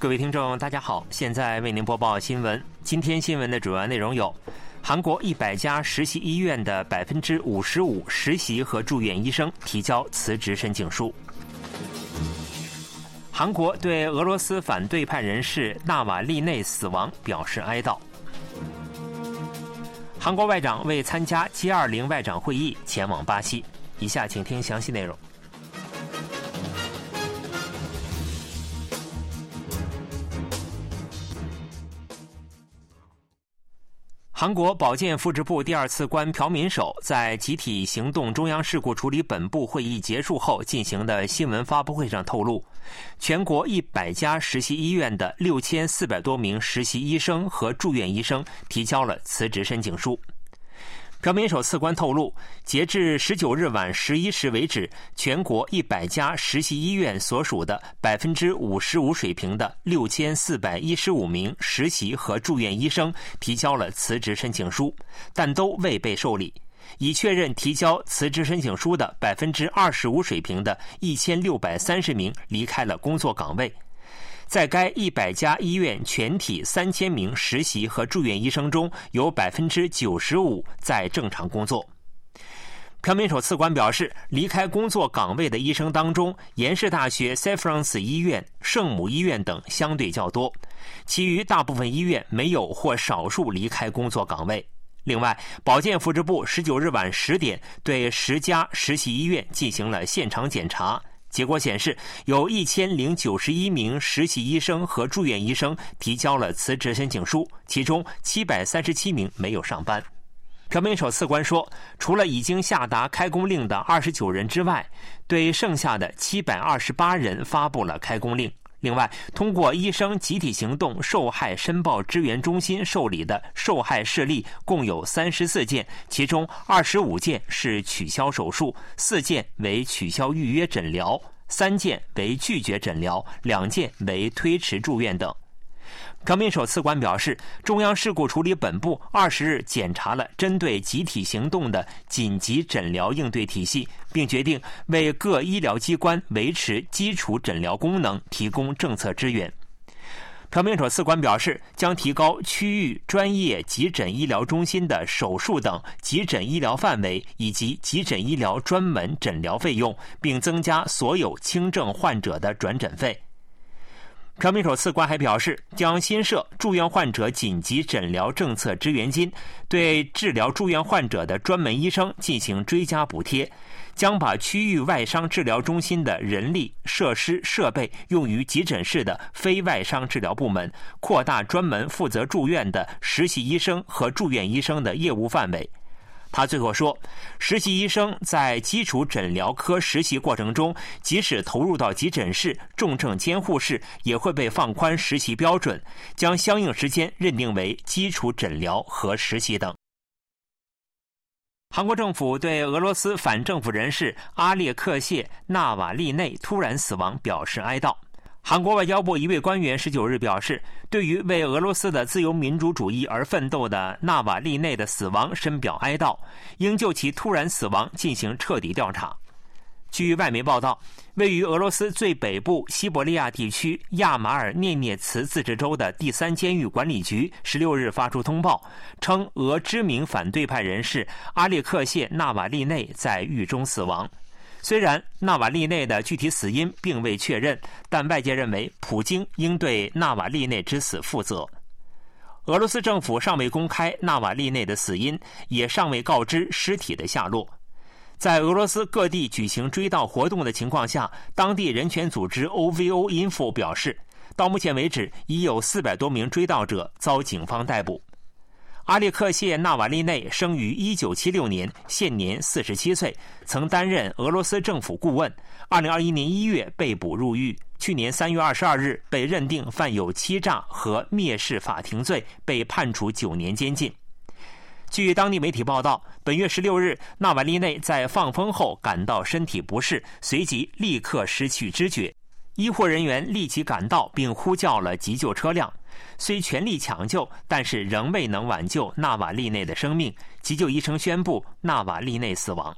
各位听众，大家好，现在为您播报新闻。今天新闻的主要内容有：韩国一百家实习医院的百分之五十五实习和住院医生提交辞职申请书；韩国对俄罗斯反对派人士纳瓦利内死亡表示哀悼；韩国外长为参加 G 二零外长会议前往巴西。以下请听详细内容。韩国保健福祉部第二次官朴敏守在集体行动中央事故处理本部会议结束后进行的新闻发布会上透露，全国一百家实习医院的六千四百多名实习医生和住院医生提交了辞职申请书。朴敏首次官透露，截至十九日晚十一时为止，全国一百家实习医院所属的百分之五十五水平的六千四百一十五名实习和住院医生提交了辞职申请书，但都未被受理。已确认提交辞职申请书的百分之二十五水平的一千六百三十名离开了工作岗位。在该一百家医院全体三千名实习和住院医生中，有百分之九十五在正常工作。朴敏守次官表示，离开工作岗位的医生当中，延世大学塞弗朗斯医院、圣母医院等相对较多，其余大部分医院没有或少数离开工作岗位。另外，保健福祉部十九日晚十点对十家实习医院进行了现场检查。结果显示，有一千零九十一名实习医生和住院医生提交了辞职申请书，其中七百三十七名没有上班。朴敏首次官说，除了已经下达开工令的二十九人之外，对剩下的七百二十八人发布了开工令。另外，通过医生集体行动受害申报支援中心受理的受害事例共有三十四件，其中二十五件是取消手术，四件为取消预约诊疗，三件为拒绝诊疗，两件为推迟住院等。朴敏守次官表示，中央事故处理本部二十日检查了针对集体行动的紧急诊疗应对体系，并决定为各医疗机关维持基础诊疗功能提供政策支援。朴敏守次官表示，将提高区域专业急诊医疗中心的手术等急诊医疗范围以及急诊医疗专门诊疗费用，并增加所有轻症患者的转诊费。朴敏守次官还表示，将新设住院患者紧急诊疗政策支援金，对治疗住院患者的专门医生进行追加补贴，将把区域外伤治疗中心的人力、设施、设备用于急诊室的非外伤治疗部门，扩大专门负责住院的实习医生和住院医生的业务范围。他最后说，实习医生在基础诊疗科实习过程中，即使投入到急诊室、重症监护室，也会被放宽实习标准，将相应时间认定为基础诊疗和实习等。韩国政府对俄罗斯反政府人士阿列克谢·纳瓦利内突然死亡表示哀悼。韩国外交部一位官员十九日表示，对于为俄罗斯的自由民主主义而奋斗的纳瓦利内的死亡深表哀悼，应就其突然死亡进行彻底调查。据外媒报道，位于俄罗斯最北部西伯利亚地区亚马尔涅涅茨自治州的第三监狱管理局十六日发出通报，称俄知名反对派人士阿列克谢·纳瓦利内在狱中死亡。虽然纳瓦利内的具体死因并未确认，但外界认为普京应对纳瓦利内之死负责。俄罗斯政府尚未公开纳瓦利内的死因，也尚未告知尸体的下落。在俄罗斯各地举行追悼活动的情况下，当地人权组织 OVO Info 表示，到目前为止已有四百多名追悼者遭警方逮捕。阿列克谢·纳瓦利内生于1976年，现年47岁，曾担任俄罗斯政府顾问。2021年1月被捕入狱，去年3月22日被认定犯有欺诈和蔑视法庭罪，被判处九年监禁。据当地媒体报道，本月16日，纳瓦利内在放风后感到身体不适，随即立刻失去知觉。医护人员立即赶到，并呼叫了急救车辆。虽全力抢救，但是仍未能挽救纳瓦利内的生命。急救医生宣布纳瓦利内死亡。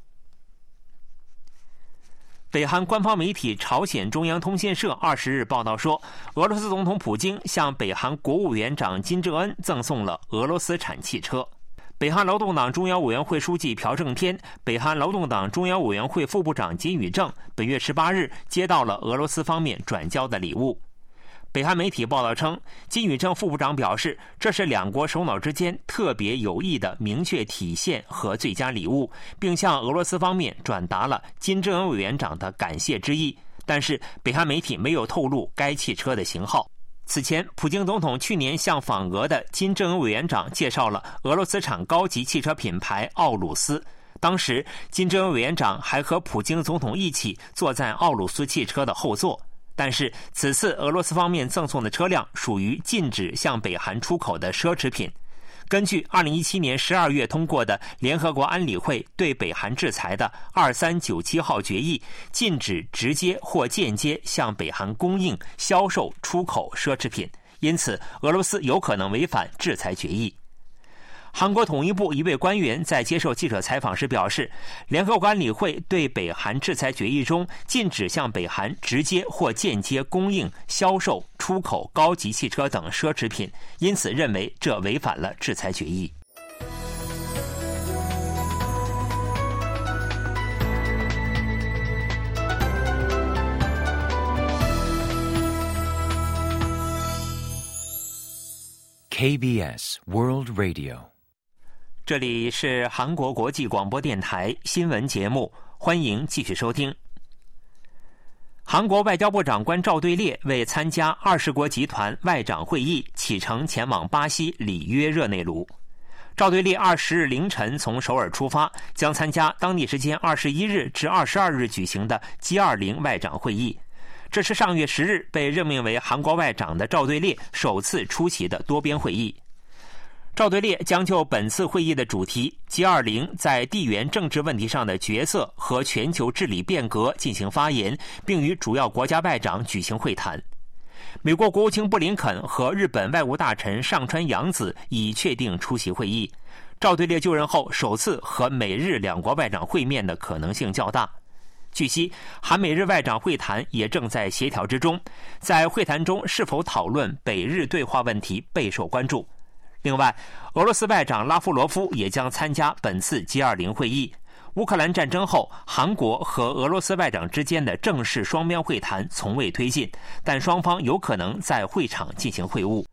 北韩官方媒体朝鲜中央通讯社二十日报道说，俄罗斯总统普京向北韩国务委员长金正恩赠送了俄罗斯产汽车。北韩劳动党中央委员会书记朴正天、北韩劳动党中央委员会副部长金宇正本月十八日接到了俄罗斯方面转交的礼物。北韩媒体报道称，金宇正副部长表示，这是两国首脑之间特别有益的明确体现和最佳礼物，并向俄罗斯方面转达了金正恩委员长的感谢之意。但是，北韩媒体没有透露该汽车的型号。此前，普京总统去年向访俄的金正恩委员长介绍了俄罗斯产高级汽车品牌奥鲁斯，当时金正恩委员长还和普京总统一起坐在奥鲁斯汽车的后座。但是，此次俄罗斯方面赠送的车辆属于禁止向北韩出口的奢侈品。根据2017年12月通过的联合国安理会对北韩制裁的2397号决议，禁止直接或间接向北韩供应、销售、出口奢侈品。因此，俄罗斯有可能违反制裁决议。韩国统一部一位官员在接受记者采访时表示，联合国安理会对北韩制裁决议中禁止向北韩直接或间接供应、销售、出口高级汽车等奢侈品，因此认为这违反了制裁决议。KBS World Radio。这里是韩国国际广播电台新闻节目，欢迎继续收听。韩国外交部长官赵对列为参加二十国集团外长会议，启程前往巴西里约热内卢。赵对列二十日凌晨从首尔出发，将参加当地时间二十一日至二十二日举行的 G 二零外长会议。这是上月十日被任命为韩国外长的赵对列首次出席的多边会议。赵对列将就本次会议的主题 “G20 在地缘政治问题上的角色和全球治理变革”进行发言，并与主要国家外长举行会谈。美国国务卿布林肯和日本外务大臣上川洋子已确定出席会议。赵对列就任后首次和美日两国外长会面的可能性较大。据悉，韩美日外长会谈也正在协调之中，在会谈中是否讨论北日对话问题备受关注。另外，俄罗斯外长拉夫罗夫也将参加本次 G20 会议。乌克兰战争后，韩国和俄罗斯外长之间的正式双边会谈从未推进，但双方有可能在会场进行会晤。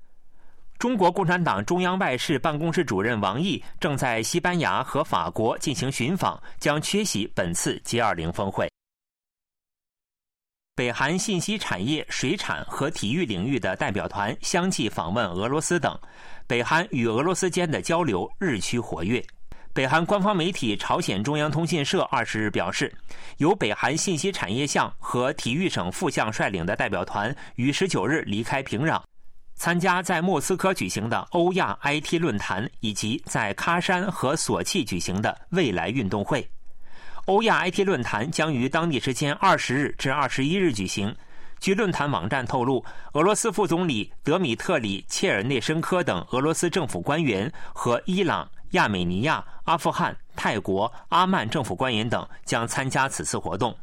中国共产党中央外事办公室主任王毅正在西班牙和法国进行寻访，将缺席本次 G20 峰会。北韩信息产业、水产和体育领域的代表团相继访问俄罗斯等。北韩与俄罗斯间的交流日趋活跃。北韩官方媒体朝鲜中央通讯社二十日表示，由北韩信息产业相和体育省副相率领的代表团于十九日离开平壤，参加在莫斯科举行的欧亚 IT 论坛以及在喀山和索契举行的未来运动会。欧亚 IT 论坛将于当地时间二十日至二十一日举行。据论坛网站透露，俄罗斯副总理德米特里切尔内申科等俄罗斯政府官员和伊朗、亚美尼亚、阿富汗、泰国、阿曼政府官员等将参加此次活动。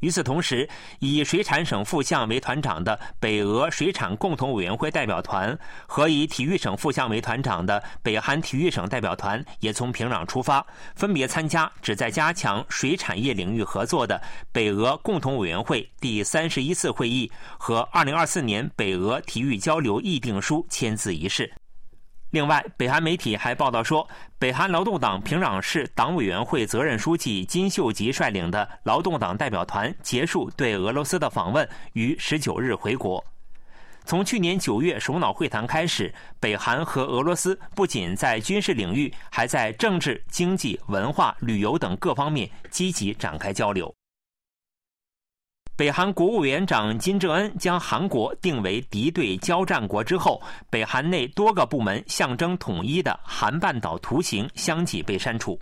与此同时，以水产省副相为团长的北俄水产共同委员会代表团和以体育省副相为团长的北韩体育省代表团也从平壤出发，分别参加旨在加强水产业领域合作的北俄共同委员会第三十一次会议和二零二四年北俄体育交流议定书签字仪式。另外，北韩媒体还报道说，北韩劳动党平壤市党委员会责任书记金秀吉率领的劳动党代表团结束对俄罗斯的访问，于十九日回国。从去年九月首脑会谈开始，北韩和俄罗斯不仅在军事领域，还在政治、经济、文化、旅游等各方面积极展开交流。北韩国务委员长金正恩将韩国定为敌对交战国之后，北韩内多个部门象征统一的韩半岛图形相继被删除。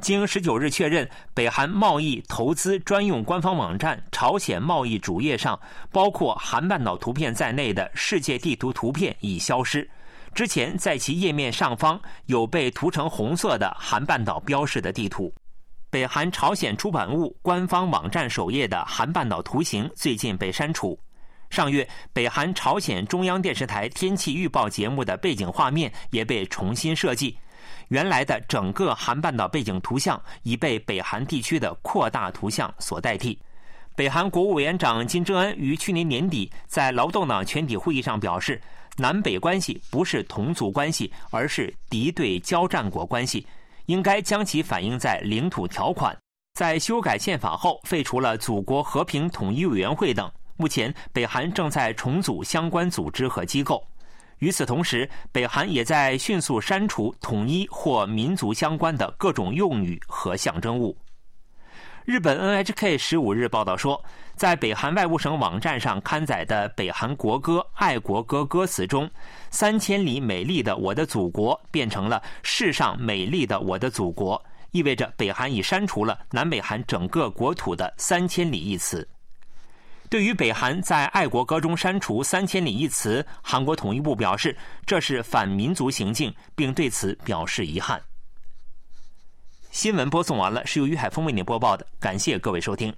经十九日确认，北韩贸易投资专用官方网站“朝鲜贸易”主页上，包括韩半岛图片在内的世界地图图片已消失。之前在其页面上方有被涂成红色的韩半岛标示的地图。北韩朝鲜出版物官方网站首页的韩半岛图形最近被删除。上月，北韩朝鲜中央电视台天气预报节目的背景画面也被重新设计，原来的整个韩半岛背景图像已被北韩地区的扩大图像所代替。北韩国务委员长金正恩于去年年底在劳动党全体会议上表示，南北关系不是同族关系，而是敌对交战国关系，应该将其反映在领土条款。在修改宪法后，废除了祖国和平统一委员会等。目前，北韩正在重组相关组织和机构。与此同时，北韩也在迅速删除统一或民族相关的各种用语和象征物。日本 NHK 十五日报道说，在北韩外务省网站上刊载的北韩国歌《爱国歌》歌词中，“三千里美丽的我的祖国”变成了“世上美丽的我的祖国”，意味着北韩已删除了南北韩整个国土的“三千里”一词。对于北韩在爱国歌中删除“三千里”一词，韩国统一部表示这是反民族行径，并对此表示遗憾。新闻播送完了，是由于海峰为您播报的，感谢各位收听。